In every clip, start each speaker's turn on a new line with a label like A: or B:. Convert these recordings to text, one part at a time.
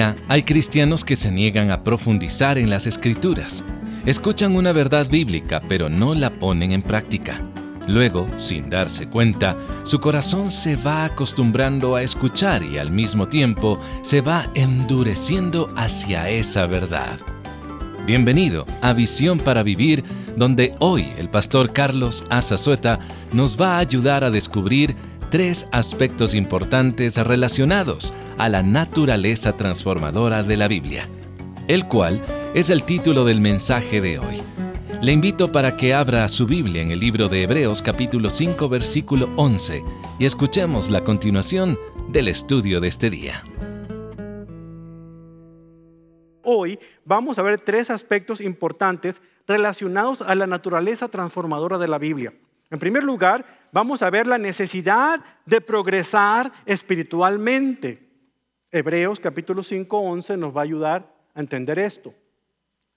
A: hay cristianos que se niegan a profundizar en las escrituras. Escuchan una verdad bíblica pero no la ponen en práctica. Luego, sin darse cuenta, su corazón se va acostumbrando a escuchar y al mismo tiempo se va endureciendo hacia esa verdad. Bienvenido a Visión para Vivir, donde hoy el pastor Carlos Azazueta nos va a ayudar a descubrir tres aspectos importantes relacionados a la naturaleza transformadora de la Biblia, el cual es el título del mensaje de hoy. Le invito para que abra su Biblia en el libro de Hebreos capítulo 5 versículo 11 y escuchemos la continuación del estudio de este día.
B: Hoy vamos a ver tres aspectos importantes relacionados a la naturaleza transformadora de la Biblia. En primer lugar, vamos a ver la necesidad de progresar espiritualmente. Hebreos capítulo 5, 11 nos va a ayudar a entender esto.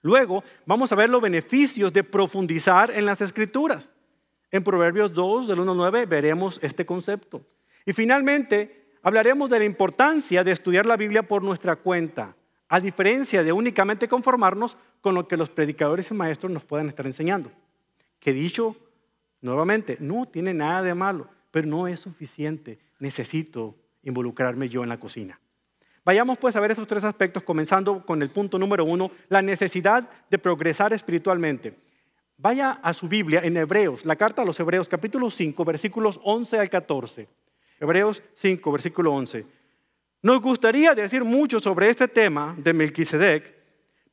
B: Luego, vamos a ver los beneficios de profundizar en las escrituras. En Proverbios 2, del 1 al 9, veremos este concepto. Y finalmente, hablaremos de la importancia de estudiar la Biblia por nuestra cuenta, a diferencia de únicamente conformarnos con lo que los predicadores y maestros nos puedan estar enseñando. Que dicho nuevamente, no tiene nada de malo, pero no es suficiente. Necesito involucrarme yo en la cocina. Vayamos pues a ver estos tres aspectos, comenzando con el punto número uno, la necesidad de progresar espiritualmente. Vaya a su Biblia en Hebreos, la carta a los Hebreos, capítulo 5, versículos 11 al 14. Hebreos 5, versículo 11. Nos gustaría decir mucho sobre este tema de Melquisedec,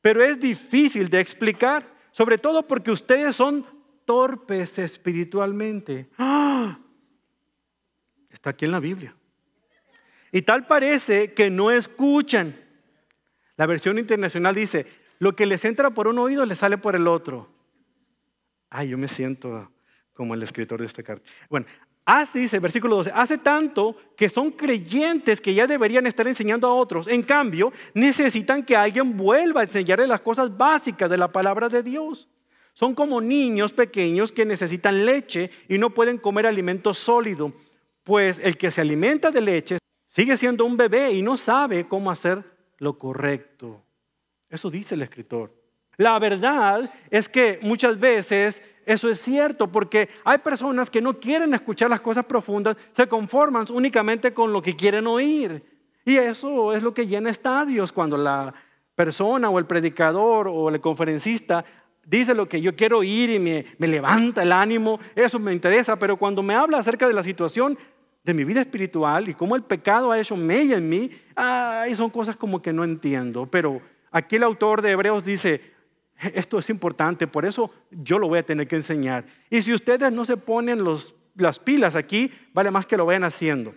B: pero es difícil de explicar, sobre todo porque ustedes son torpes espiritualmente. Está aquí en la Biblia. Y tal parece que no escuchan. La versión internacional dice, lo que les entra por un oído les sale por el otro. Ay, yo me siento como el escritor de esta carta. Bueno, así dice, versículo 12, hace tanto que son creyentes que ya deberían estar enseñando a otros. En cambio, necesitan que alguien vuelva a enseñarles las cosas básicas de la palabra de Dios. Son como niños pequeños que necesitan leche y no pueden comer alimento sólido, pues el que se alimenta de leche Sigue siendo un bebé y no sabe cómo hacer lo correcto. Eso dice el escritor. La verdad es que muchas veces eso es cierto porque hay personas que no quieren escuchar las cosas profundas, se conforman únicamente con lo que quieren oír. Y eso es lo que llena estadios cuando la persona o el predicador o el conferencista dice lo que yo quiero oír y me, me levanta el ánimo, eso me interesa, pero cuando me habla acerca de la situación, de mi vida espiritual y cómo el pecado ha hecho mella en mí, ay, son cosas como que no entiendo. Pero aquí el autor de Hebreos dice, esto es importante, por eso yo lo voy a tener que enseñar. Y si ustedes no se ponen las pilas aquí, vale más que lo vayan haciendo.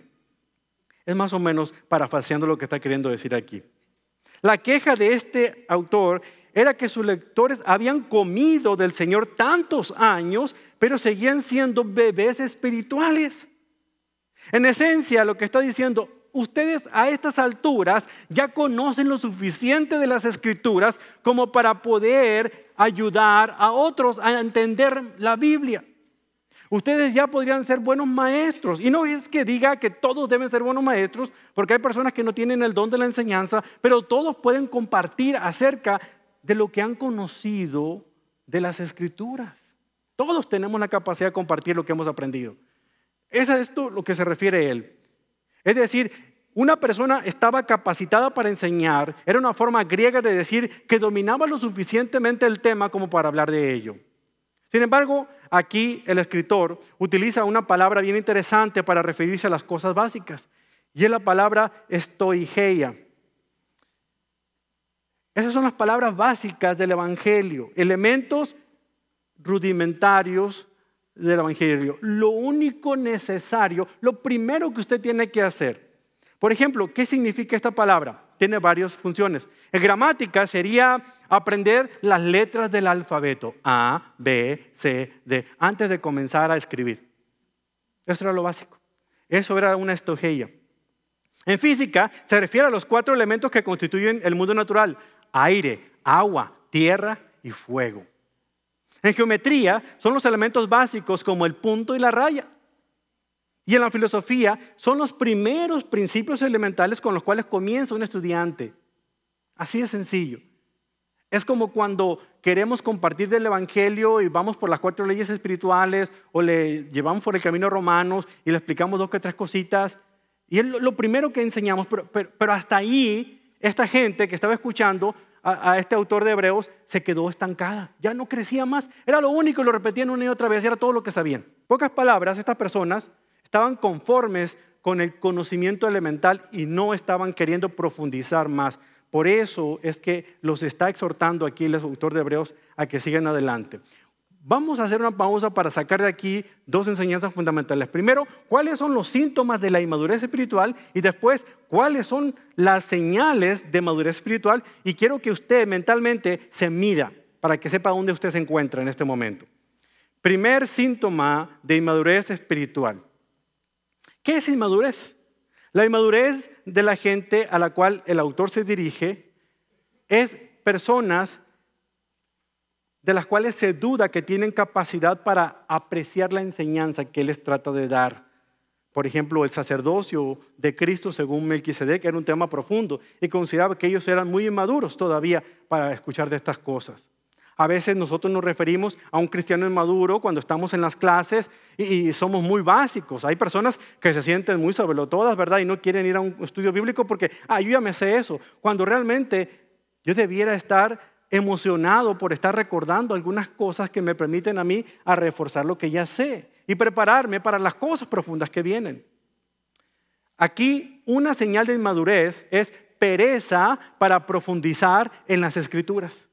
B: Es más o menos parafaseando lo que está queriendo decir aquí. La queja de este autor era que sus lectores habían comido del Señor tantos años, pero seguían siendo bebés espirituales. En esencia, lo que está diciendo, ustedes a estas alturas ya conocen lo suficiente de las escrituras como para poder ayudar a otros a entender la Biblia. Ustedes ya podrían ser buenos maestros. Y no es que diga que todos deben ser buenos maestros, porque hay personas que no tienen el don de la enseñanza, pero todos pueden compartir acerca de lo que han conocido de las escrituras. Todos tenemos la capacidad de compartir lo que hemos aprendido. Es a esto lo que se refiere él. Es decir, una persona estaba capacitada para enseñar, era una forma griega de decir que dominaba lo suficientemente el tema como para hablar de ello. Sin embargo, aquí el escritor utiliza una palabra bien interesante para referirse a las cosas básicas, y es la palabra estoigeia. Esas son las palabras básicas del Evangelio, elementos rudimentarios del Evangelio. Lo único necesario, lo primero que usted tiene que hacer. Por ejemplo, ¿qué significa esta palabra? Tiene varias funciones. En gramática sería aprender las letras del alfabeto. A, B, C, D, antes de comenzar a escribir. Eso era lo básico. Eso era una estogeia. En física se refiere a los cuatro elementos que constituyen el mundo natural. Aire, agua, tierra y fuego. En geometría son los elementos básicos como el punto y la raya. Y en la filosofía son los primeros principios elementales con los cuales comienza un estudiante. Así de sencillo. Es como cuando queremos compartir del Evangelio y vamos por las cuatro leyes espirituales o le llevamos por el camino romanos y le explicamos dos que tres cositas. Y es lo primero que enseñamos, pero, hasta ahí esta gente que estaba escuchando a, a, este autor de Hebreos se quedó estancada, ya no crecía más, era lo único y lo repetían una y otra vez, era todo lo que sabían. Pocas palabras, estas personas estaban conformes con el conocimiento elemental y no estaban queriendo profundizar más. Por eso es que los está exhortando aquí el autor de Hebreos a que sigan adelante. Vamos a hacer una pausa para sacar de aquí dos enseñanzas fundamentales. Primero, cuáles son los síntomas de la inmadurez espiritual y después, cuáles son las señales de madurez espiritual. Y quiero que usted mentalmente se mida para que sepa dónde usted se encuentra en este momento. Primer síntoma de inmadurez espiritual. ¿Qué es inmadurez? La inmadurez de la gente a la cual el autor se dirige es personas de las cuales se duda que tienen capacidad para apreciar la enseñanza que les trata de dar. Por ejemplo, el sacerdocio de Cristo según Melquisedec era un tema profundo y consideraba que ellos eran muy inmaduros todavía para escuchar de estas cosas. A veces nosotros nos referimos a un cristiano inmaduro cuando estamos en las clases y, somos muy básicos. Hay personas que se sienten muy todas, ¿verdad? Y no quieren ir a un estudio bíblico porque, ah, yo ya me sé eso. Cuando realmente yo debiera estar emocionado por estar recordando algunas cosas que me permiten a mí a reforzar lo que ya sé y prepararme para las cosas profundas que vienen. Aquí una señal de inmadurez es pereza para profundizar en las escrituras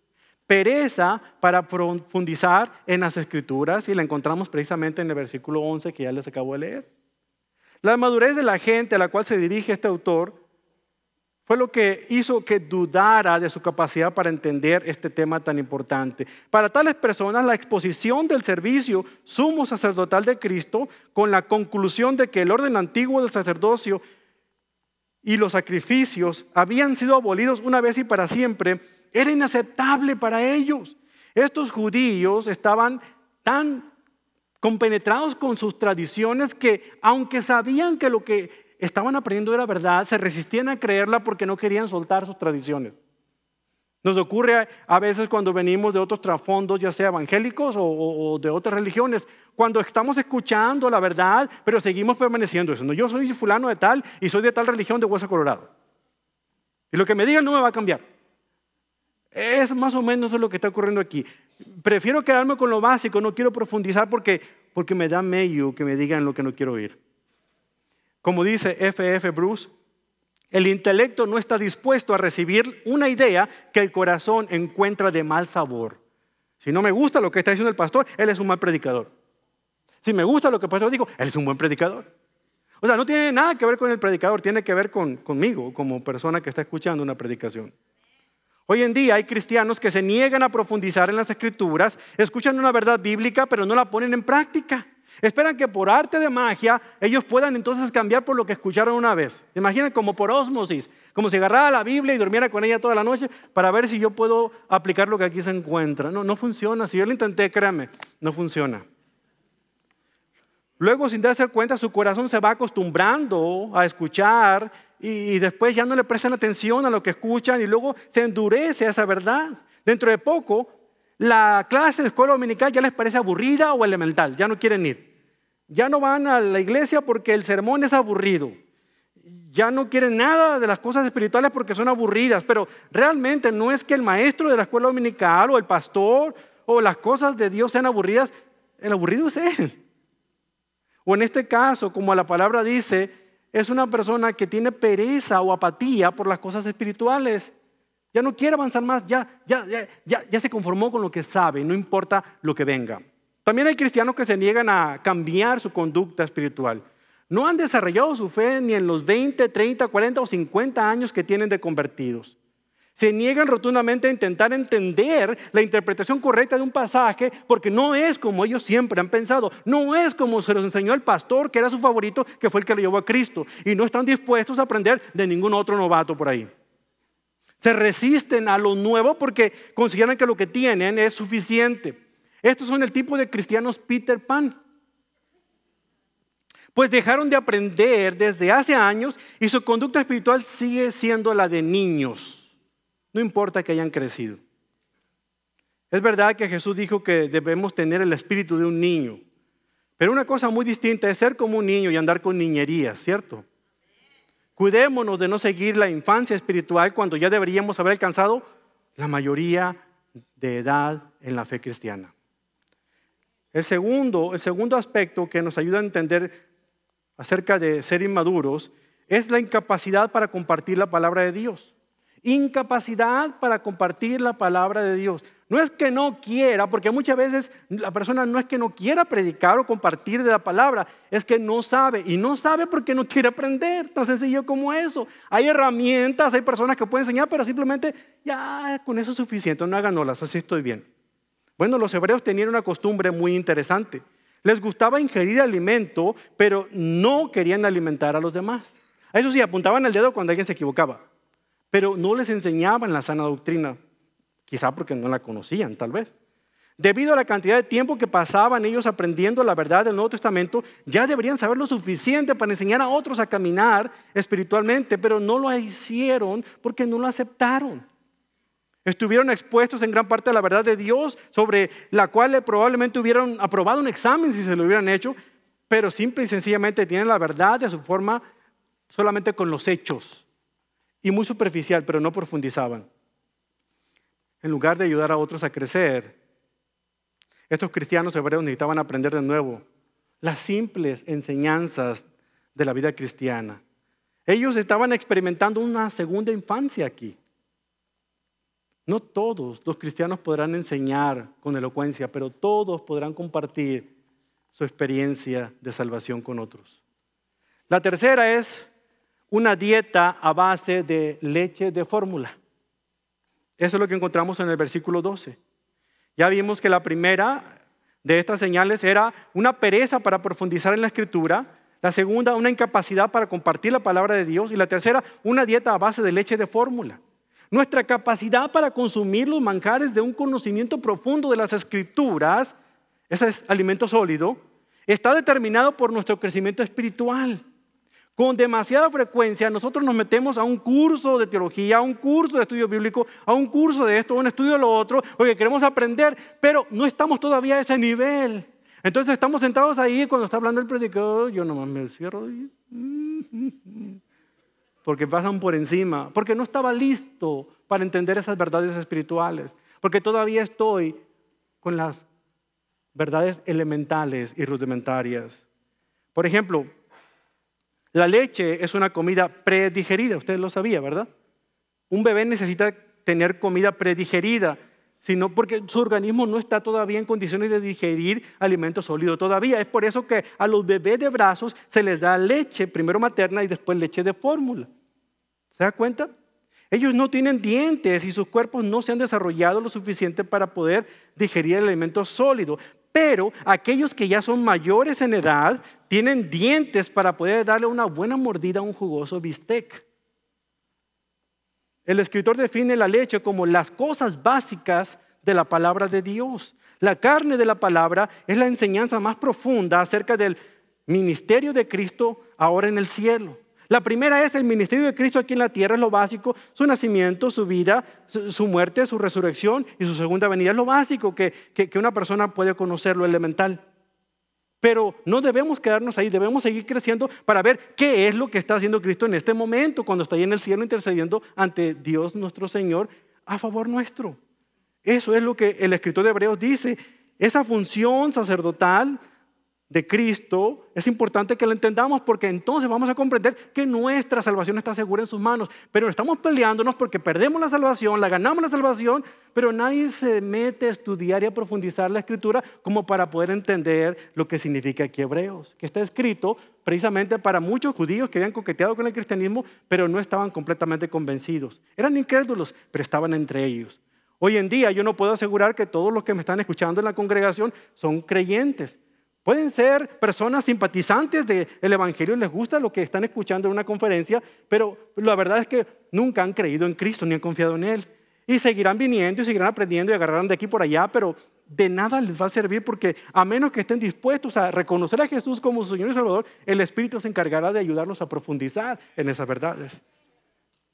B: pereza para profundizar en las escrituras y la encontramos precisamente en el versículo 11 que ya les acabo de leer. La madurez de la gente a la cual se dirige este autor fue lo que hizo que dudara de su capacidad para entender este tema tan importante. Para tales personas, la exposición del servicio sumo sacerdotal de Cristo, con la conclusión de que el orden antiguo del sacerdocio y los sacrificios habían sido abolidos una vez y para siempre, era inaceptable para ellos. Estos judíos estaban tan compenetrados con sus tradiciones que aunque sabían que lo que estaban aprendiendo era verdad, se resistían a creerla porque no querían soltar sus tradiciones. Nos ocurre a veces cuando venimos de otros trasfondos, ya sea evangélicos o, de otras religiones, cuando estamos escuchando la verdad, pero seguimos permaneciendo eso. No, yo soy fulano de tal y soy de tal religión de Hueso Colorado. Y lo que me digan no me va a cambiar. Es más o menos lo que está ocurriendo aquí. Prefiero quedarme con lo básico, no quiero profundizar porque, porque me da medio que me digan lo que no quiero oír. Como dice F.F. Bruce, el intelecto no está dispuesto a recibir una idea que el corazón encuentra de mal sabor. Si no me gusta lo que está diciendo el pastor, él es un mal predicador. Si me gusta lo que el pastor dijo, él es un buen predicador. O sea, no tiene nada que ver con el predicador, tiene que ver con, conmigo como persona que está escuchando una predicación. Hoy en día hay cristianos que se niegan a profundizar en las escrituras, escuchan una verdad bíblica, pero no la ponen en práctica. Esperan que por arte de magia ellos puedan entonces cambiar por lo que escucharon una vez. Imaginen como por osmosis, como si agarrara la Biblia y durmiera con ella toda la noche para ver si yo puedo aplicar lo que aquí se encuentra. No, no funciona. Si yo lo intenté, créame, no funciona. Luego, sin darse cuenta, su corazón se va acostumbrando a escuchar y después ya no le prestan atención a lo que escuchan y luego se endurece esa verdad. Dentro de poco, la clase de escuela dominical ya les parece aburrida o elemental, ya no quieren ir. Ya no van a la iglesia porque el sermón es aburrido. Ya no quieren nada de las cosas espirituales porque son aburridas, pero realmente no es que el maestro de la escuela dominical o el pastor o las cosas de Dios sean aburridas, el aburrido es él. O en este caso, como la palabra dice, es una persona que tiene pereza o apatía por las cosas espirituales. Ya no quiere avanzar más, ya, ya, ya, ya se conformó con lo que sabe, no importa lo que venga. También hay cristianos que se niegan a cambiar su conducta espiritual. No han desarrollado su fe ni en los 20, 30, 40 o 50 años que tienen de convertidos. Se niegan rotundamente a intentar entender la interpretación correcta de un pasaje porque no es como ellos siempre han pensado, no es como se los enseñó el pastor que era su favorito, que fue el que lo llevó a Cristo, y no están dispuestos a aprender de ningún otro novato por ahí. Se resisten a lo nuevo porque consideran que lo que tienen es suficiente. Estos son el tipo de cristianos Peter Pan. Pues dejaron de aprender desde hace años y su conducta espiritual sigue siendo la de niños. No importa que hayan crecido. Es verdad que Jesús dijo que debemos tener el espíritu de un niño, pero una cosa muy distinta es ser como un niño y andar con niñerías, ¿cierto? Cuidémonos de no seguir la infancia espiritual cuando ya deberíamos haber alcanzado la mayoría de edad en la fe cristiana. El segundo, el segundo aspecto que nos ayuda a entender acerca de ser inmaduros es la incapacidad para compartir la palabra de Dios. Incapacidad para compartir la palabra de Dios. No es que no quiera, porque muchas veces la persona no es que no quiera predicar o compartir de la palabra, es que no sabe. Y no sabe porque no quiere aprender. Tan sencillo como eso. Hay herramientas, hay personas que pueden enseñar, pero simplemente ya con eso es suficiente. No hagan olas, así estoy bien. Bueno, los hebreos tenían una costumbre muy interesante. Les gustaba ingerir alimento, pero no querían alimentar a los demás. A eso sí, apuntaban el dedo cuando alguien se equivocaba, pero no les enseñaban la sana doctrina. Quizá porque no la conocían, tal vez. Debido a la cantidad de tiempo que pasaban ellos aprendiendo la verdad del Nuevo Testamento, ya deberían saber lo suficiente para enseñar a otros a caminar espiritualmente, pero no lo hicieron porque no lo aceptaron. Estuvieron expuestos en gran parte a la verdad de Dios, sobre la cual probablemente hubieran aprobado un examen si se lo hubieran hecho, pero simple y sencillamente tienen la verdad de su forma solamente con los hechos y muy superficial, pero no profundizaban en lugar de ayudar a otros a crecer, estos cristianos hebreos necesitaban aprender de nuevo las simples enseñanzas de la vida cristiana. Ellos estaban experimentando una segunda infancia aquí. No todos los cristianos podrán enseñar con elocuencia, pero todos podrán compartir su experiencia de salvación con otros. La tercera es una dieta a base de leche de fórmula. Eso es lo que encontramos en el versículo 12. Ya vimos que la primera de estas señales era una pereza para profundizar en la escritura, la segunda una incapacidad para compartir la palabra de Dios y la tercera una dieta a base de leche de fórmula. Nuestra capacidad para consumir los manjares de un conocimiento profundo de las escrituras, ese es alimento sólido, está determinado por nuestro crecimiento espiritual. Con demasiada frecuencia nosotros nos metemos a un curso de teología, a un curso de estudio bíblico, a un curso de esto, a un estudio de lo otro, porque queremos aprender, pero no estamos todavía a ese nivel. Entonces estamos sentados ahí cuando está hablando el predicador, yo nomás me cierro porque pasan por encima, porque no estaba listo para entender esas verdades espirituales, porque todavía estoy con las verdades elementales y rudimentarias. Por ejemplo, la leche es una comida predigerida, usted lo sabía, ¿verdad? Un bebé necesita tener comida predigerida, sino porque su organismo no está todavía en condiciones de digerir alimentos sólidos todavía. Es por eso que a los bebés de brazos se les da leche, primero materna y después leche de fórmula. ¿Se da cuenta? Ellos no tienen dientes y sus cuerpos no se han desarrollado lo suficiente para poder digerir el alimento sólido. Pero aquellos que ya son mayores en edad tienen dientes para poder darle una buena mordida a un jugoso bistec. El escritor define la leche como las cosas básicas de la palabra de Dios. La carne de la palabra es la enseñanza más profunda acerca del ministerio de Cristo ahora en el cielo. La primera es el ministerio de Cristo aquí en la tierra, es lo básico, su nacimiento, su vida, su muerte, su resurrección y su segunda venida. Es lo básico que, que, una persona puede conocer, lo elemental. Pero no debemos quedarnos ahí, debemos seguir creciendo para ver qué es lo que está haciendo Cristo en este momento, cuando está ahí en el cielo intercediendo ante Dios nuestro Señor a favor nuestro. Eso es lo que el escritor de Hebreos dice. Esa función sacerdotal de Cristo, es importante que lo entendamos porque entonces vamos a comprender que nuestra salvación está segura en sus manos. Pero estamos peleándonos porque perdemos la salvación, la ganamos la salvación, pero nadie se mete a estudiar y a profundizar la escritura como para poder entender lo que significa aquí Hebreos, que está escrito precisamente para muchos judíos que habían coqueteado con el cristianismo, pero no estaban completamente convencidos. Eran incrédulos, pero estaban entre ellos. Hoy en día yo no puedo asegurar que todos los que me están escuchando en la congregación son creyentes. Pueden ser personas simpatizantes del Evangelio, les gusta lo que están escuchando en una conferencia, pero la verdad es que nunca han creído en Cristo ni han confiado en Él. Y seguirán viniendo y seguirán aprendiendo y agarrarán de aquí por allá, pero de nada les va a servir porque a menos que estén dispuestos a reconocer a Jesús como su Señor y Salvador, el Espíritu se encargará de ayudarlos a profundizar en esas verdades.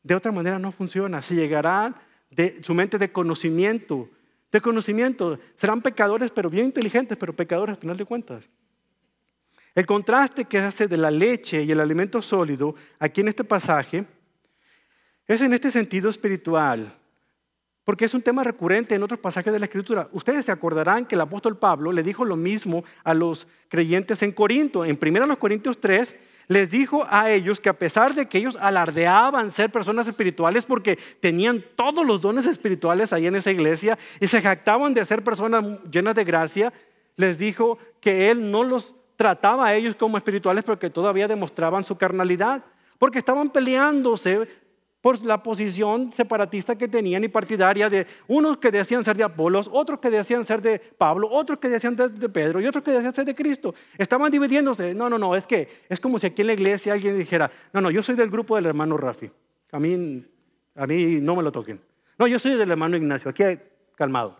B: De otra manera no funciona. Si llegarán de su mente de conocimiento, de conocimiento. Serán pecadores, pero bien inteligentes, pero pecadores al final de cuentas. El contraste que hace de la leche y el alimento sólido aquí en este pasaje es en este sentido espiritual, porque es un tema recurrente en otros pasajes de la Escritura. Ustedes se acordarán que el apóstol Pablo le dijo lo mismo a los creyentes en Corinto. En 1 Corintios 3 les dijo a ellos que a pesar de que ellos alardeaban ser personas espirituales porque tenían todos los dones espirituales ahí en esa iglesia y se jactaban de ser personas llenas de gracia, les dijo que él no los trataba a ellos como espirituales porque todavía demostraban su carnalidad, porque estaban peleándose por la posición separatista que tenían y partidaria de unos que decían ser de Apolos, otros que decían ser de Pablo, otros que decían ser de Pedro y otros que decían ser de Cristo. Estaban dividiéndose. No, no, no, es que es como si aquí en la iglesia alguien dijera, no, no, yo soy del grupo del hermano Rafi. A mí, a mí no me lo toquen. No, yo soy del hermano Ignacio. Aquí calmado.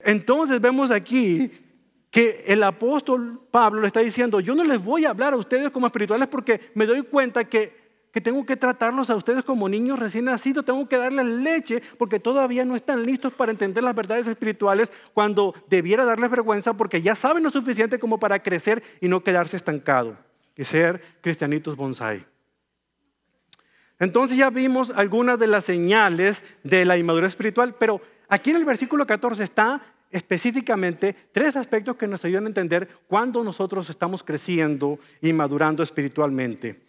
B: Entonces vemos aquí que el apóstol Pablo le está diciendo, yo no les voy a hablar a ustedes como espirituales porque me doy cuenta que que tengo que tratarlos a ustedes como niños recién nacidos, tengo que darles leche porque todavía no están listos para entender las verdades espirituales cuando debiera darles vergüenza porque ya saben lo suficiente como para crecer y no quedarse estancado y ser cristianitos bonsai. Entonces ya vimos algunas de las señales de la inmadurez espiritual, pero aquí en el versículo 14 está específicamente tres aspectos que nos ayudan a entender cuándo nosotros estamos creciendo y madurando espiritualmente.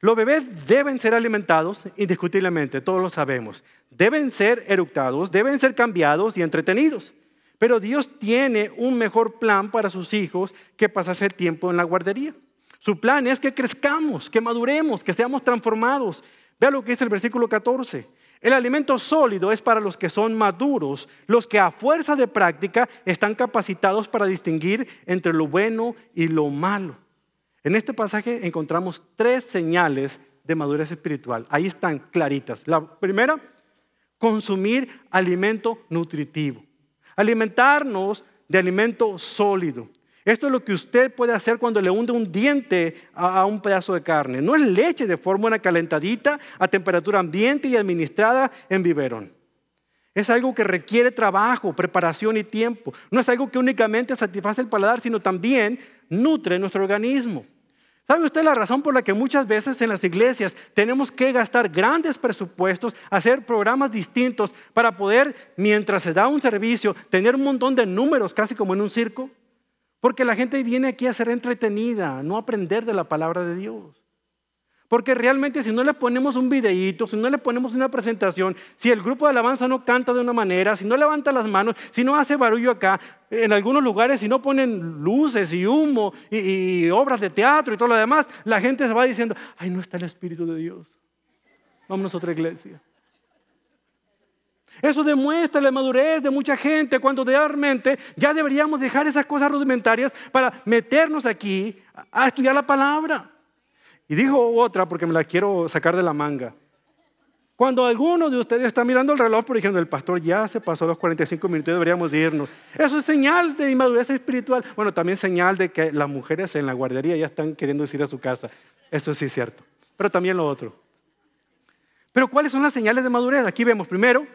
B: Los bebés deben ser alimentados indiscutiblemente, todos lo sabemos. Deben ser eructados, deben ser cambiados y entretenidos. Pero Dios tiene un mejor plan para sus hijos que pasarse tiempo en la guardería. Su plan es que crezcamos, que maduremos, que seamos transformados. Vea lo que dice el versículo 14. El alimento sólido es para los que son maduros, los que a fuerza de práctica están capacitados para distinguir entre lo bueno y lo malo. En este pasaje encontramos tres señales de madurez espiritual. Ahí están claritas. La primera, consumir alimento nutritivo. Alimentarnos de alimento sólido. Esto es lo que usted puede hacer cuando le hunde un diente a, un pedazo de carne. No es leche de forma calentadita a temperatura ambiente y administrada en biberón. Es algo que requiere trabajo, preparación y tiempo. No es algo que únicamente satisface el paladar, sino también nutre nuestro organismo. ¿Sabe usted la razón por la que muchas veces en las iglesias tenemos que gastar grandes presupuestos, hacer programas distintos para poder, mientras se da un servicio, tener un montón de números, casi como en un circo? Porque la gente viene aquí a ser entretenida, no aprender de la palabra de Dios. Porque realmente si no le ponemos un videíto, si no le ponemos una presentación, si el grupo de alabanza no canta de una manera, si no levanta las manos, si no hace barullo acá, en algunos lugares si no ponen luces y humo y, obras de teatro y todo lo demás, la gente se va diciendo, ay, no está el Espíritu de Dios. Vámonos a otra iglesia. Eso demuestra la madurez de mucha gente cuando realmente ya deberíamos dejar esas cosas rudimentarias para meternos aquí a estudiar la palabra. Y dijo otra porque me la quiero sacar de la manga. Cuando alguno de ustedes está mirando el reloj por diciendo, el pastor ya se pasó los 45 minutos, deberíamos irnos. Eso es señal de inmadurez espiritual. Bueno, también señal de que las mujeres en la guardería ya están queriendo ir a su casa. Eso sí es cierto. Pero también lo otro. Pero ¿cuáles son las señales de madurez? Aquí vemos primero,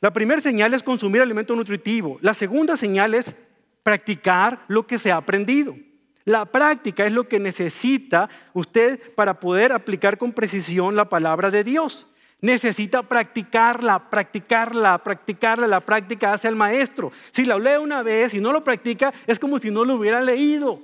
B: la primera señal es consumir alimento nutritivo. La segunda señal es practicar lo que se ha aprendido. La práctica es lo que necesita usted para poder aplicar con precisión la palabra de Dios. Necesita practicarla, practicarla, practicarla. La práctica hace al maestro. Si la lee una vez y no lo practica, es como si no lo hubiera leído.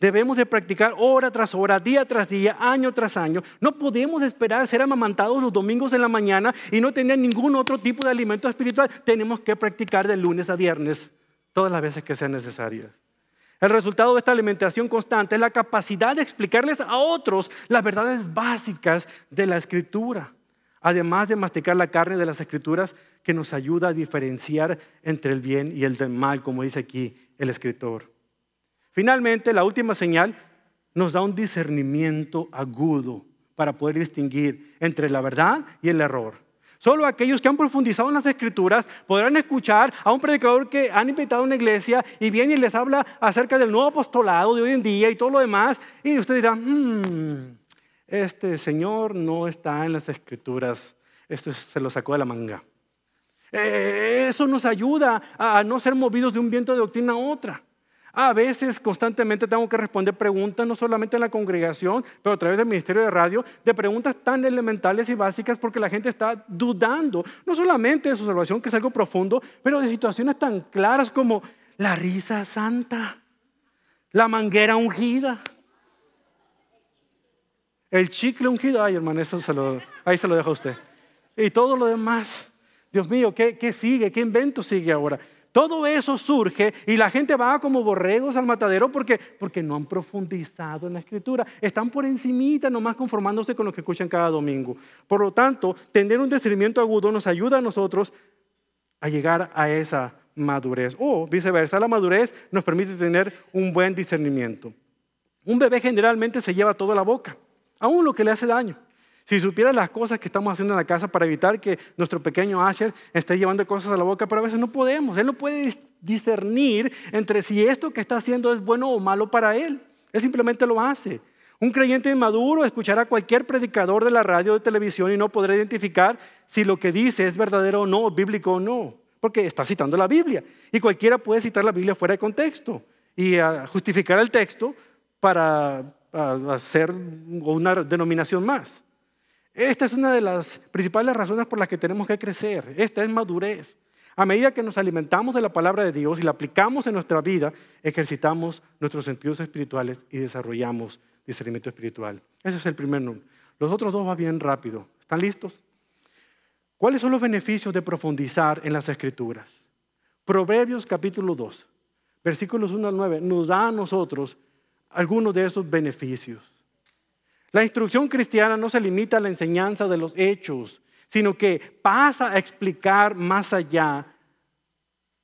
B: Debemos de practicar hora tras hora, día tras día, año tras año. No podemos esperar ser amamantados los domingos en la mañana y no tener ningún otro tipo de alimento espiritual. Tenemos que practicar de lunes a viernes todas las veces que sean necesarias. El resultado de esta alimentación constante es la capacidad de explicarles a otros las verdades básicas de la escritura, además de masticar la carne de las escrituras que nos ayuda a diferenciar entre el bien y el mal, como dice aquí el escritor. Finalmente, la última señal nos da un discernimiento agudo para poder distinguir entre la verdad y el error. Solo aquellos que han profundizado en las escrituras podrán escuchar a un predicador que han invitado a una iglesia y viene y les habla acerca del nuevo apostolado de hoy en día y todo lo demás. Y usted dirá, hmm, este Señor no está en las escrituras. esto se lo sacó de la manga. Eh, eso nos ayuda a no ser movidos de un viento de doctrina a otra. A veces constantemente tengo que responder preguntas, no solamente en la congregación, pero a través del Ministerio de Radio, de preguntas tan elementales y básicas porque la gente está dudando, no solamente de su salvación, que es algo profundo, pero de situaciones tan claras como la risa santa, la manguera ungida, el chicle ungido. Ay, hermano, eso se lo, ahí se lo dejo a usted. Y todo lo demás. Dios mío, ¿qué, ¿qué sigue? ¿Qué invento sigue ahora? Todo eso surge y la gente va como borregos al matadero porque, porque no han profundizado en la escritura. Están por encimita nomás conformándose con lo que escuchan cada domingo. Por lo tanto, tener un discernimiento agudo nos ayuda a nosotros a llegar a esa madurez. O viceversa, la madurez nos permite tener un buen discernimiento. Un bebé generalmente se lleva toda la boca, aún lo que le hace daño. Si supiera las cosas que estamos haciendo en la casa para evitar que nuestro pequeño Asher esté llevando cosas a la boca, pero a veces no podemos. Él no puede discernir entre si esto que está haciendo es bueno o malo para él. Él simplemente lo hace. Un creyente maduro escuchará a cualquier predicador de la radio o de televisión y no podrá identificar si lo que dice es verdadero o no, bíblico o no, porque está citando la Biblia. Y cualquiera puede citar la Biblia fuera de contexto y justificar el texto para hacer una denominación más. Esta es una de las principales razones por las que tenemos que crecer. Esta es madurez. A medida que nos alimentamos de la palabra de Dios y la aplicamos en nuestra vida, ejercitamos nuestros sentidos espirituales y desarrollamos discernimiento espiritual. Ese es el primer número. Los otros dos van bien rápido. ¿Están listos? ¿Cuáles son los beneficios de profundizar en las escrituras? Proverbios capítulo 2, versículos 1 al 9, nos da a nosotros algunos de esos beneficios. La instrucción cristiana no se limita a la enseñanza de los hechos, sino que pasa a explicar más allá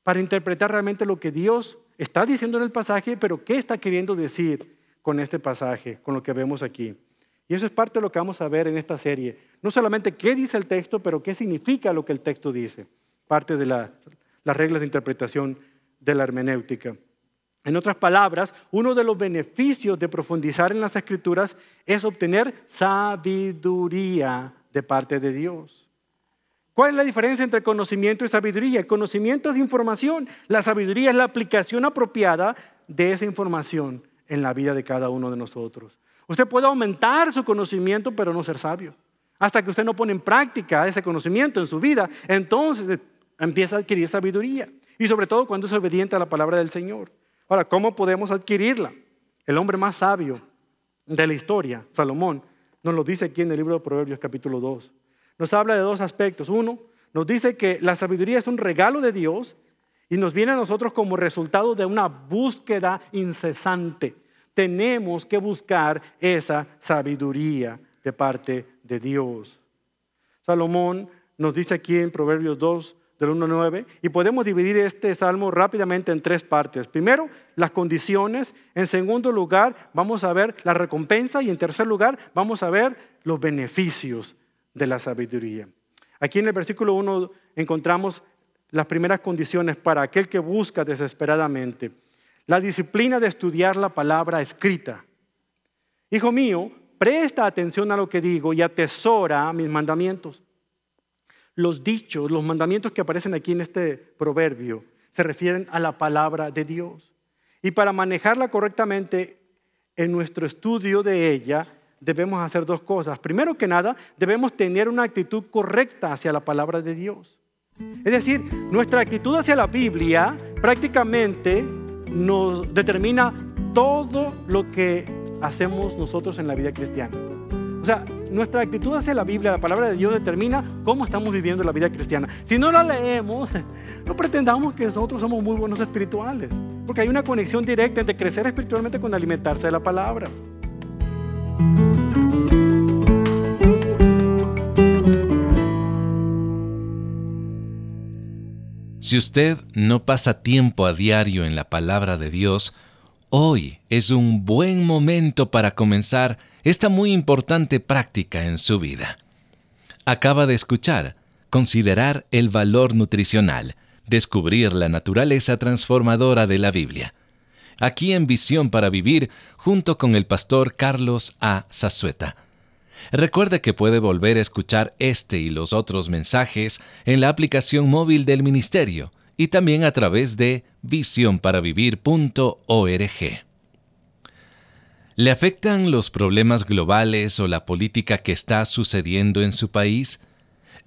B: para interpretar realmente lo que Dios está diciendo en el pasaje, pero qué está queriendo decir con este pasaje, con lo que vemos aquí. Y eso es parte de lo que vamos a ver en esta serie. No solamente qué dice el texto, pero qué significa lo que el texto dice. Parte de las reglas de interpretación de la hermenéutica. En otras palabras, uno de los beneficios de profundizar en las escrituras es obtener sabiduría de parte de Dios. ¿Cuál es la diferencia entre conocimiento y sabiduría? El conocimiento es información, la sabiduría es la aplicación apropiada de esa información en la vida de cada uno de nosotros. Usted puede aumentar su conocimiento, pero no ser sabio. Hasta que usted no pone en práctica ese conocimiento en su vida, entonces empieza a adquirir sabiduría. Y sobre todo cuando es obediente a la palabra del Señor. Ahora, ¿cómo podemos adquirirla? El hombre más sabio de la historia, Salomón, nos lo dice aquí en el libro de Proverbios capítulo 2. Nos habla de dos aspectos. Uno, nos dice que la sabiduría es un regalo de Dios y nos viene a nosotros como resultado de una búsqueda incesante. Tenemos que buscar esa sabiduría de parte de Dios. Salomón nos dice aquí en Proverbios 2, del 1 9, y podemos dividir este salmo rápidamente en tres partes. Primero, las condiciones. En segundo lugar, vamos a ver la recompensa. Y en tercer lugar, vamos a ver los beneficios de la sabiduría. Aquí en el versículo 1 encontramos las primeras condiciones para aquel que busca desesperadamente. La disciplina de estudiar la palabra escrita. Hijo mío, presta atención a lo que digo y atesora mis mandamientos los dichos, los mandamientos que aparecen aquí en este proverbio se refieren a la palabra de Dios. Y para manejarla correctamente en nuestro estudio de ella, debemos hacer dos cosas. Primero que nada, debemos tener una actitud correcta hacia la palabra de Dios. Es decir, nuestra actitud hacia la Biblia prácticamente nos determina todo lo que hacemos nosotros en la vida cristiana. O sea, nuestra actitud hacia la Biblia, la palabra de Dios, determina cómo estamos viviendo la vida cristiana. Si no la leemos, no pretendamos que nosotros somos muy buenos espirituales, porque hay una conexión directa entre crecer espiritualmente con alimentarse de la palabra.
A: Si usted no pasa tiempo a diario en la palabra de Dios, hoy es un buen momento para comenzar esta muy importante práctica en su vida. Acaba de escuchar, considerar el valor nutricional, descubrir la naturaleza transformadora de la Biblia. Aquí en Visión para Vivir, junto con el pastor Carlos A. Zazueta. Recuerde que puede volver a escuchar este y los otros mensajes en la aplicación móvil del Ministerio y también a través de visionparavivir.org. ¿Le afectan los problemas globales o la política que está sucediendo en su país?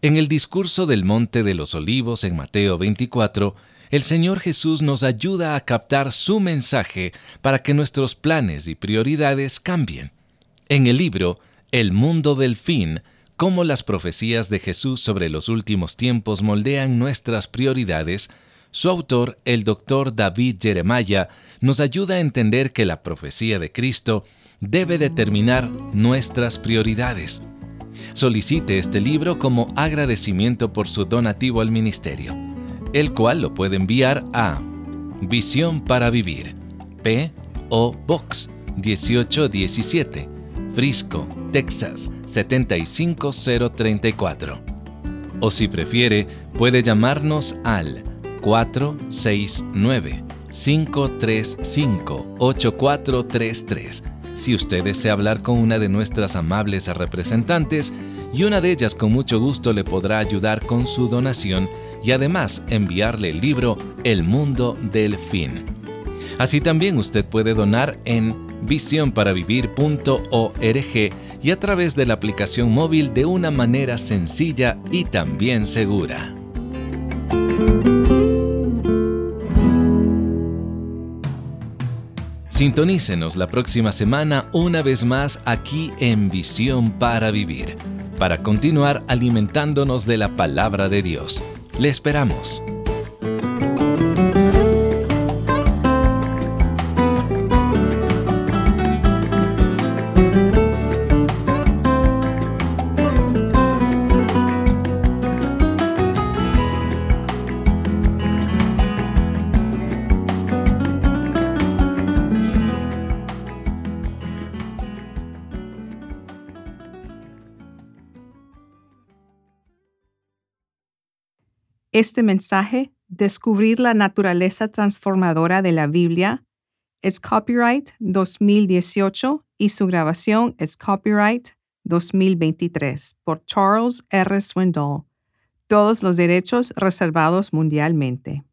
A: En el discurso del Monte de los Olivos en Mateo 24, el Señor Jesús nos ayuda a captar su mensaje para que nuestros planes y prioridades cambien. En el libro El mundo del fin, cómo las profecías de Jesús sobre los últimos tiempos moldean nuestras prioridades, su autor, el doctor David Jeremiah, nos ayuda a entender que la profecía de Cristo debe determinar nuestras prioridades. Solicite este libro como agradecimiento por su donativo al ministerio, el cual lo puede enviar a Visión para Vivir, P.O. Box 1817, Frisco, Texas 75034. O si prefiere, puede llamarnos al 469-535-8433 si usted desea hablar con una de nuestras amables representantes y una de ellas con mucho gusto le podrá ayudar con su donación y además enviarle el libro El mundo del fin. Así también usted puede donar en visionparavivir.org y a través de la aplicación móvil de una manera sencilla y también segura. Sintonícenos la próxima semana una vez más aquí en Visión para Vivir, para continuar alimentándonos de la palabra de Dios. Le esperamos.
C: Este mensaje, Descubrir la naturaleza transformadora de la Biblia, es copyright 2018 y su grabación es copyright 2023 por Charles R. Swindoll. Todos los derechos reservados mundialmente.